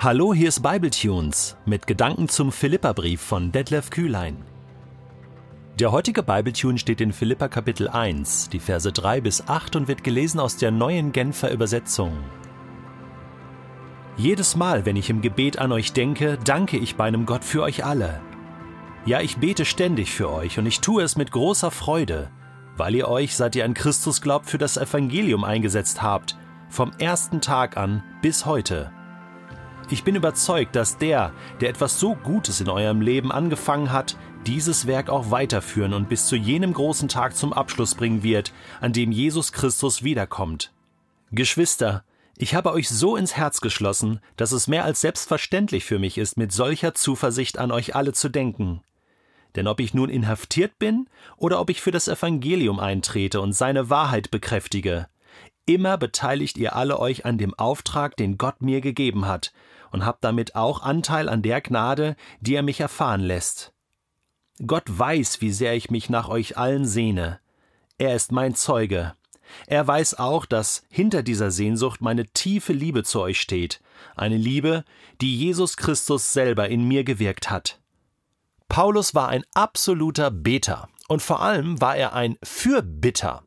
Hallo, hier ist Bibletunes mit Gedanken zum Philipperbrief von Detlef Kühlein. Der heutige Bibletune steht in Philippa Kapitel 1, die Verse 3 bis 8 und wird gelesen aus der neuen Genfer Übersetzung. Jedes Mal, wenn ich im Gebet an euch denke, danke ich meinem Gott für euch alle. Ja, ich bete ständig für euch und ich tue es mit großer Freude, weil ihr euch, seit ihr an Christus glaubt, für das Evangelium eingesetzt habt, vom ersten Tag an bis heute. Ich bin überzeugt, dass der, der etwas so Gutes in eurem Leben angefangen hat, dieses Werk auch weiterführen und bis zu jenem großen Tag zum Abschluss bringen wird, an dem Jesus Christus wiederkommt. Geschwister, ich habe euch so ins Herz geschlossen, dass es mehr als selbstverständlich für mich ist, mit solcher Zuversicht an euch alle zu denken. Denn ob ich nun inhaftiert bin oder ob ich für das Evangelium eintrete und seine Wahrheit bekräftige, immer beteiligt ihr alle euch an dem Auftrag, den Gott mir gegeben hat, und habt damit auch Anteil an der Gnade, die er mich erfahren lässt. Gott weiß, wie sehr ich mich nach euch allen sehne. Er ist mein Zeuge. Er weiß auch, dass hinter dieser Sehnsucht meine tiefe Liebe zu euch steht, eine Liebe, die Jesus Christus selber in mir gewirkt hat. Paulus war ein absoluter Beter. Und vor allem war er ein Fürbitter.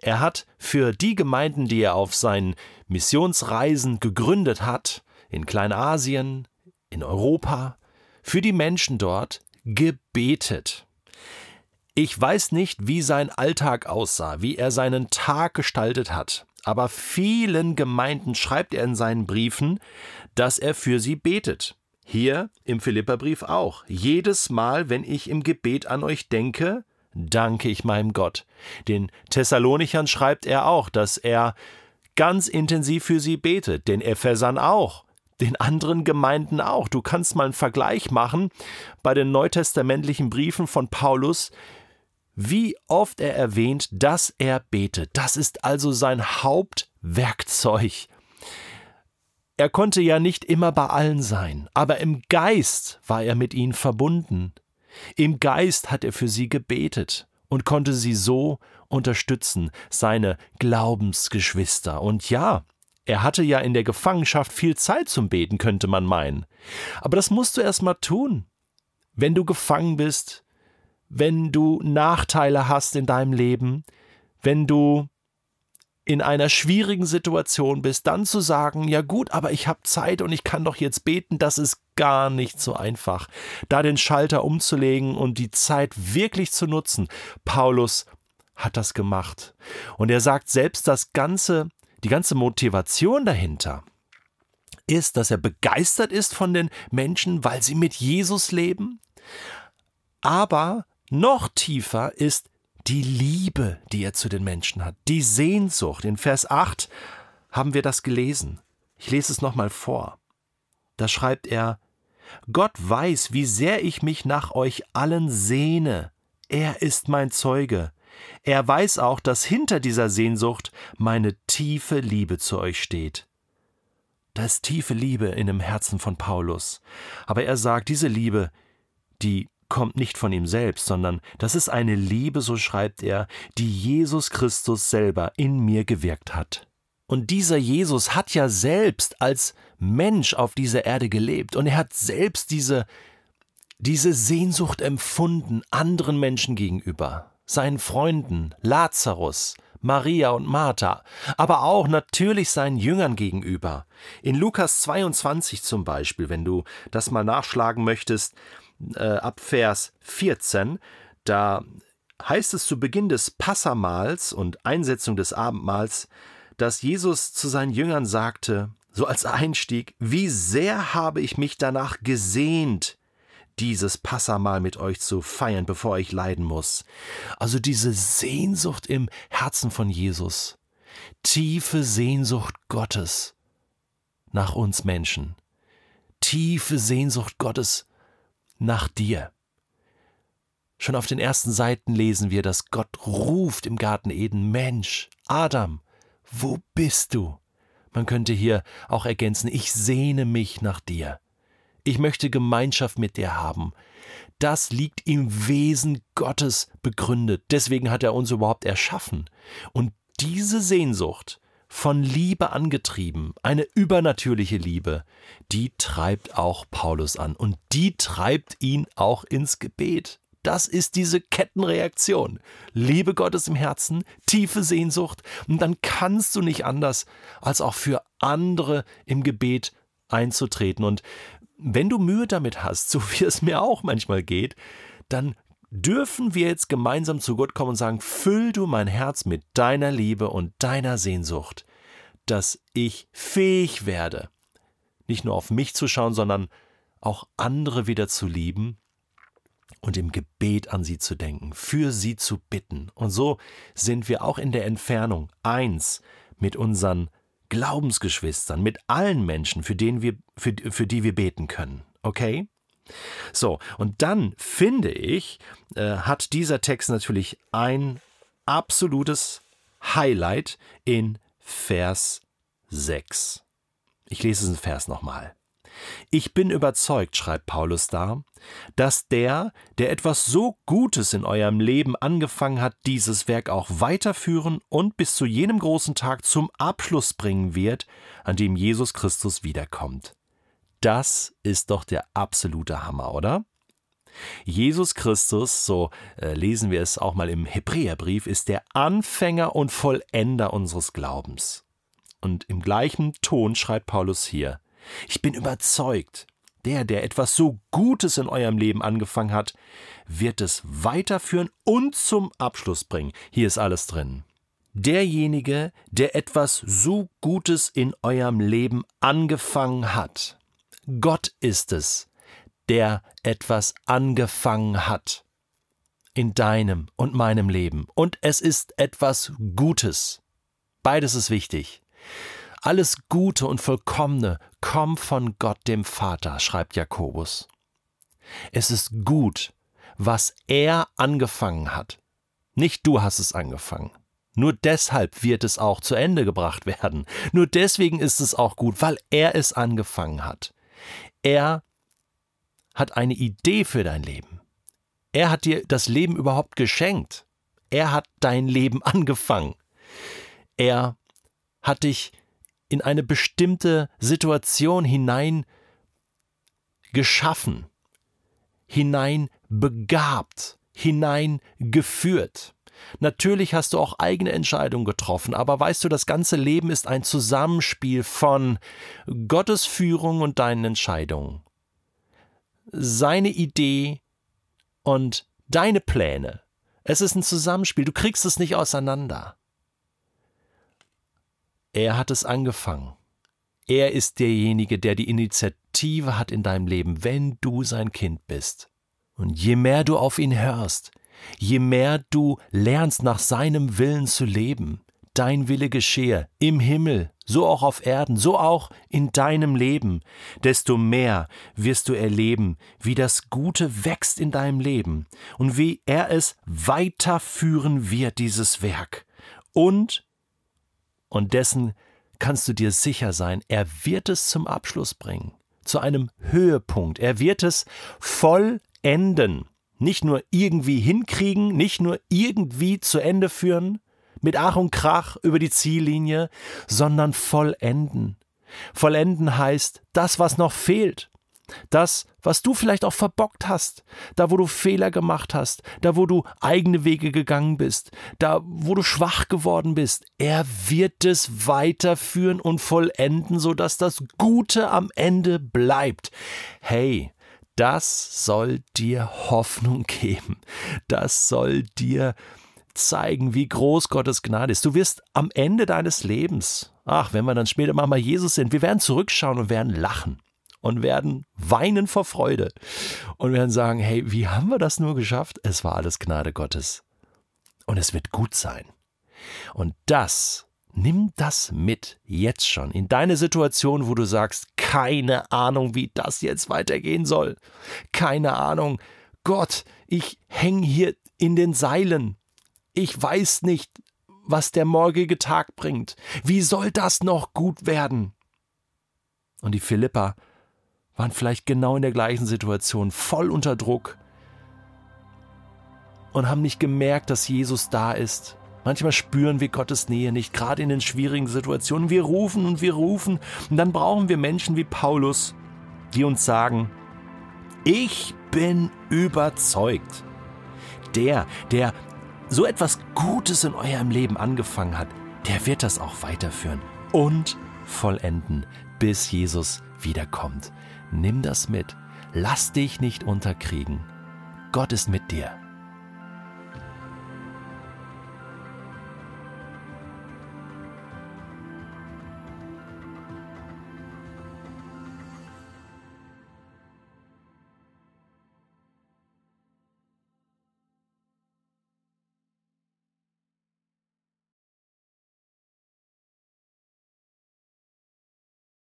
Er hat für die Gemeinden, die er auf seinen Missionsreisen gegründet hat, in Kleinasien, in Europa, für die Menschen dort gebetet. Ich weiß nicht, wie sein Alltag aussah, wie er seinen Tag gestaltet hat, aber vielen Gemeinden schreibt er in seinen Briefen, dass er für sie betet. Hier im Philipperbrief auch. Jedes Mal, wenn ich im Gebet an euch denke, danke ich meinem Gott. Den Thessalonichern schreibt er auch, dass er ganz intensiv für sie betet, den Ephesern auch den anderen Gemeinden auch. Du kannst mal einen Vergleich machen bei den neutestamentlichen Briefen von Paulus, wie oft er erwähnt, dass er betet. Das ist also sein Hauptwerkzeug. Er konnte ja nicht immer bei allen sein, aber im Geist war er mit ihnen verbunden. Im Geist hat er für sie gebetet und konnte sie so unterstützen, seine Glaubensgeschwister. Und ja, er hatte ja in der Gefangenschaft viel Zeit zum Beten, könnte man meinen. Aber das musst du erst mal tun. Wenn du gefangen bist, wenn du Nachteile hast in deinem Leben, wenn du in einer schwierigen Situation bist, dann zu sagen, ja gut, aber ich habe Zeit und ich kann doch jetzt beten, das ist gar nicht so einfach. Da den Schalter umzulegen und die Zeit wirklich zu nutzen. Paulus hat das gemacht. Und er sagt selbst, das ganze die ganze Motivation dahinter ist, dass er begeistert ist von den Menschen, weil sie mit Jesus leben. Aber noch tiefer ist die Liebe, die er zu den Menschen hat, die Sehnsucht. In Vers 8 haben wir das gelesen. Ich lese es nochmal vor. Da schreibt er, Gott weiß, wie sehr ich mich nach euch allen sehne. Er ist mein Zeuge. Er weiß auch, dass hinter dieser Sehnsucht meine tiefe Liebe zu euch steht. Da ist tiefe Liebe in dem Herzen von Paulus. Aber er sagt, diese Liebe, die kommt nicht von ihm selbst, sondern das ist eine Liebe, so schreibt er, die Jesus Christus selber in mir gewirkt hat. Und dieser Jesus hat ja selbst als Mensch auf dieser Erde gelebt und er hat selbst diese, diese Sehnsucht empfunden anderen Menschen gegenüber seinen Freunden Lazarus, Maria und Martha, aber auch natürlich seinen Jüngern gegenüber. In Lukas 22 zum Beispiel, wenn du das mal nachschlagen möchtest, äh, ab Vers 14, da heißt es zu Beginn des Passamals und Einsetzung des Abendmahls, dass Jesus zu seinen Jüngern sagte, so als Einstieg, wie sehr habe ich mich danach gesehnt, dieses Passamal mit euch zu feiern, bevor ich leiden muss. Also diese Sehnsucht im Herzen von Jesus, tiefe Sehnsucht Gottes nach uns Menschen, tiefe Sehnsucht Gottes nach dir. Schon auf den ersten Seiten lesen wir, dass Gott ruft im Garten Eden, Mensch, Adam, wo bist du? Man könnte hier auch ergänzen, ich sehne mich nach dir. Ich möchte Gemeinschaft mit dir haben. Das liegt im Wesen Gottes begründet. Deswegen hat er uns überhaupt erschaffen. Und diese Sehnsucht von Liebe angetrieben, eine übernatürliche Liebe, die treibt auch Paulus an und die treibt ihn auch ins Gebet. Das ist diese Kettenreaktion. Liebe Gottes im Herzen, tiefe Sehnsucht und dann kannst du nicht anders, als auch für andere im Gebet einzutreten. Und wenn du Mühe damit hast, so wie es mir auch manchmal geht, dann dürfen wir jetzt gemeinsam zu Gott kommen und sagen, füll du mein Herz mit deiner Liebe und deiner Sehnsucht, dass ich fähig werde, nicht nur auf mich zu schauen, sondern auch andere wieder zu lieben und im Gebet an sie zu denken, für sie zu bitten. Und so sind wir auch in der Entfernung eins mit unseren Glaubensgeschwistern, mit allen Menschen, für, denen wir, für, für die wir beten können. Okay? So, und dann finde ich, äh, hat dieser Text natürlich ein absolutes Highlight in Vers 6. Ich lese diesen Vers nochmal. Ich bin überzeugt, schreibt Paulus da, dass der, der etwas so Gutes in eurem Leben angefangen hat, dieses Werk auch weiterführen und bis zu jenem großen Tag zum Abschluss bringen wird, an dem Jesus Christus wiederkommt. Das ist doch der absolute Hammer, oder? Jesus Christus, so äh, lesen wir es auch mal im Hebräerbrief, ist der Anfänger und Vollender unseres Glaubens. Und im gleichen Ton schreibt Paulus hier, ich bin überzeugt, der, der etwas so Gutes in eurem Leben angefangen hat, wird es weiterführen und zum Abschluss bringen. Hier ist alles drin. Derjenige, der etwas so Gutes in eurem Leben angefangen hat, Gott ist es, der etwas angefangen hat in deinem und meinem Leben. Und es ist etwas Gutes. Beides ist wichtig. Alles Gute und Vollkommene kommt von Gott dem Vater, schreibt Jakobus. Es ist gut, was er angefangen hat. Nicht du hast es angefangen. Nur deshalb wird es auch zu Ende gebracht werden. Nur deswegen ist es auch gut, weil er es angefangen hat. Er hat eine Idee für dein Leben. Er hat dir das Leben überhaupt geschenkt. Er hat dein Leben angefangen. Er hat dich in eine bestimmte Situation hinein geschaffen, hinein begabt, hinein geführt. Natürlich hast du auch eigene Entscheidungen getroffen, aber weißt du, das ganze Leben ist ein Zusammenspiel von Gottes Führung und deinen Entscheidungen. Seine Idee und deine Pläne. Es ist ein Zusammenspiel, du kriegst es nicht auseinander. Er hat es angefangen. Er ist derjenige, der die Initiative hat in deinem Leben, wenn du sein Kind bist. Und je mehr du auf ihn hörst, je mehr du lernst, nach seinem Willen zu leben, dein Wille geschehe, im Himmel, so auch auf Erden, so auch in deinem Leben, desto mehr wirst du erleben, wie das Gute wächst in deinem Leben und wie er es weiterführen wird, dieses Werk. Und und dessen kannst du dir sicher sein, er wird es zum Abschluss bringen, zu einem Höhepunkt. Er wird es vollenden. Nicht nur irgendwie hinkriegen, nicht nur irgendwie zu Ende führen, mit Ach und Krach über die Ziellinie, sondern vollenden. Vollenden heißt, das, was noch fehlt, das, was du vielleicht auch verbockt hast, da wo du Fehler gemacht hast, da wo du eigene Wege gegangen bist, da wo du schwach geworden bist, er wird es weiterführen und vollenden, sodass das Gute am Ende bleibt. Hey, das soll dir Hoffnung geben. Das soll dir zeigen, wie groß Gottes Gnade ist. Du wirst am Ende deines Lebens, ach, wenn wir dann später mal Jesus sind, wir werden zurückschauen und werden lachen und werden weinen vor Freude und werden sagen, hey, wie haben wir das nur geschafft? Es war alles Gnade Gottes. Und es wird gut sein. Und das, nimm das mit jetzt schon in deine Situation, wo du sagst, keine Ahnung, wie das jetzt weitergehen soll. Keine Ahnung. Gott, ich hänge hier in den Seilen. Ich weiß nicht, was der morgige Tag bringt. Wie soll das noch gut werden? Und die Philippa waren vielleicht genau in der gleichen Situation, voll unter Druck und haben nicht gemerkt, dass Jesus da ist Manchmal spüren wir Gottes Nähe nicht, gerade in den schwierigen Situationen. Wir rufen und wir rufen. Und dann brauchen wir Menschen wie Paulus, die uns sagen, ich bin überzeugt. Der, der so etwas Gutes in eurem Leben angefangen hat, der wird das auch weiterführen und vollenden, bis Jesus wiederkommt. Nimm das mit. Lass dich nicht unterkriegen. Gott ist mit dir.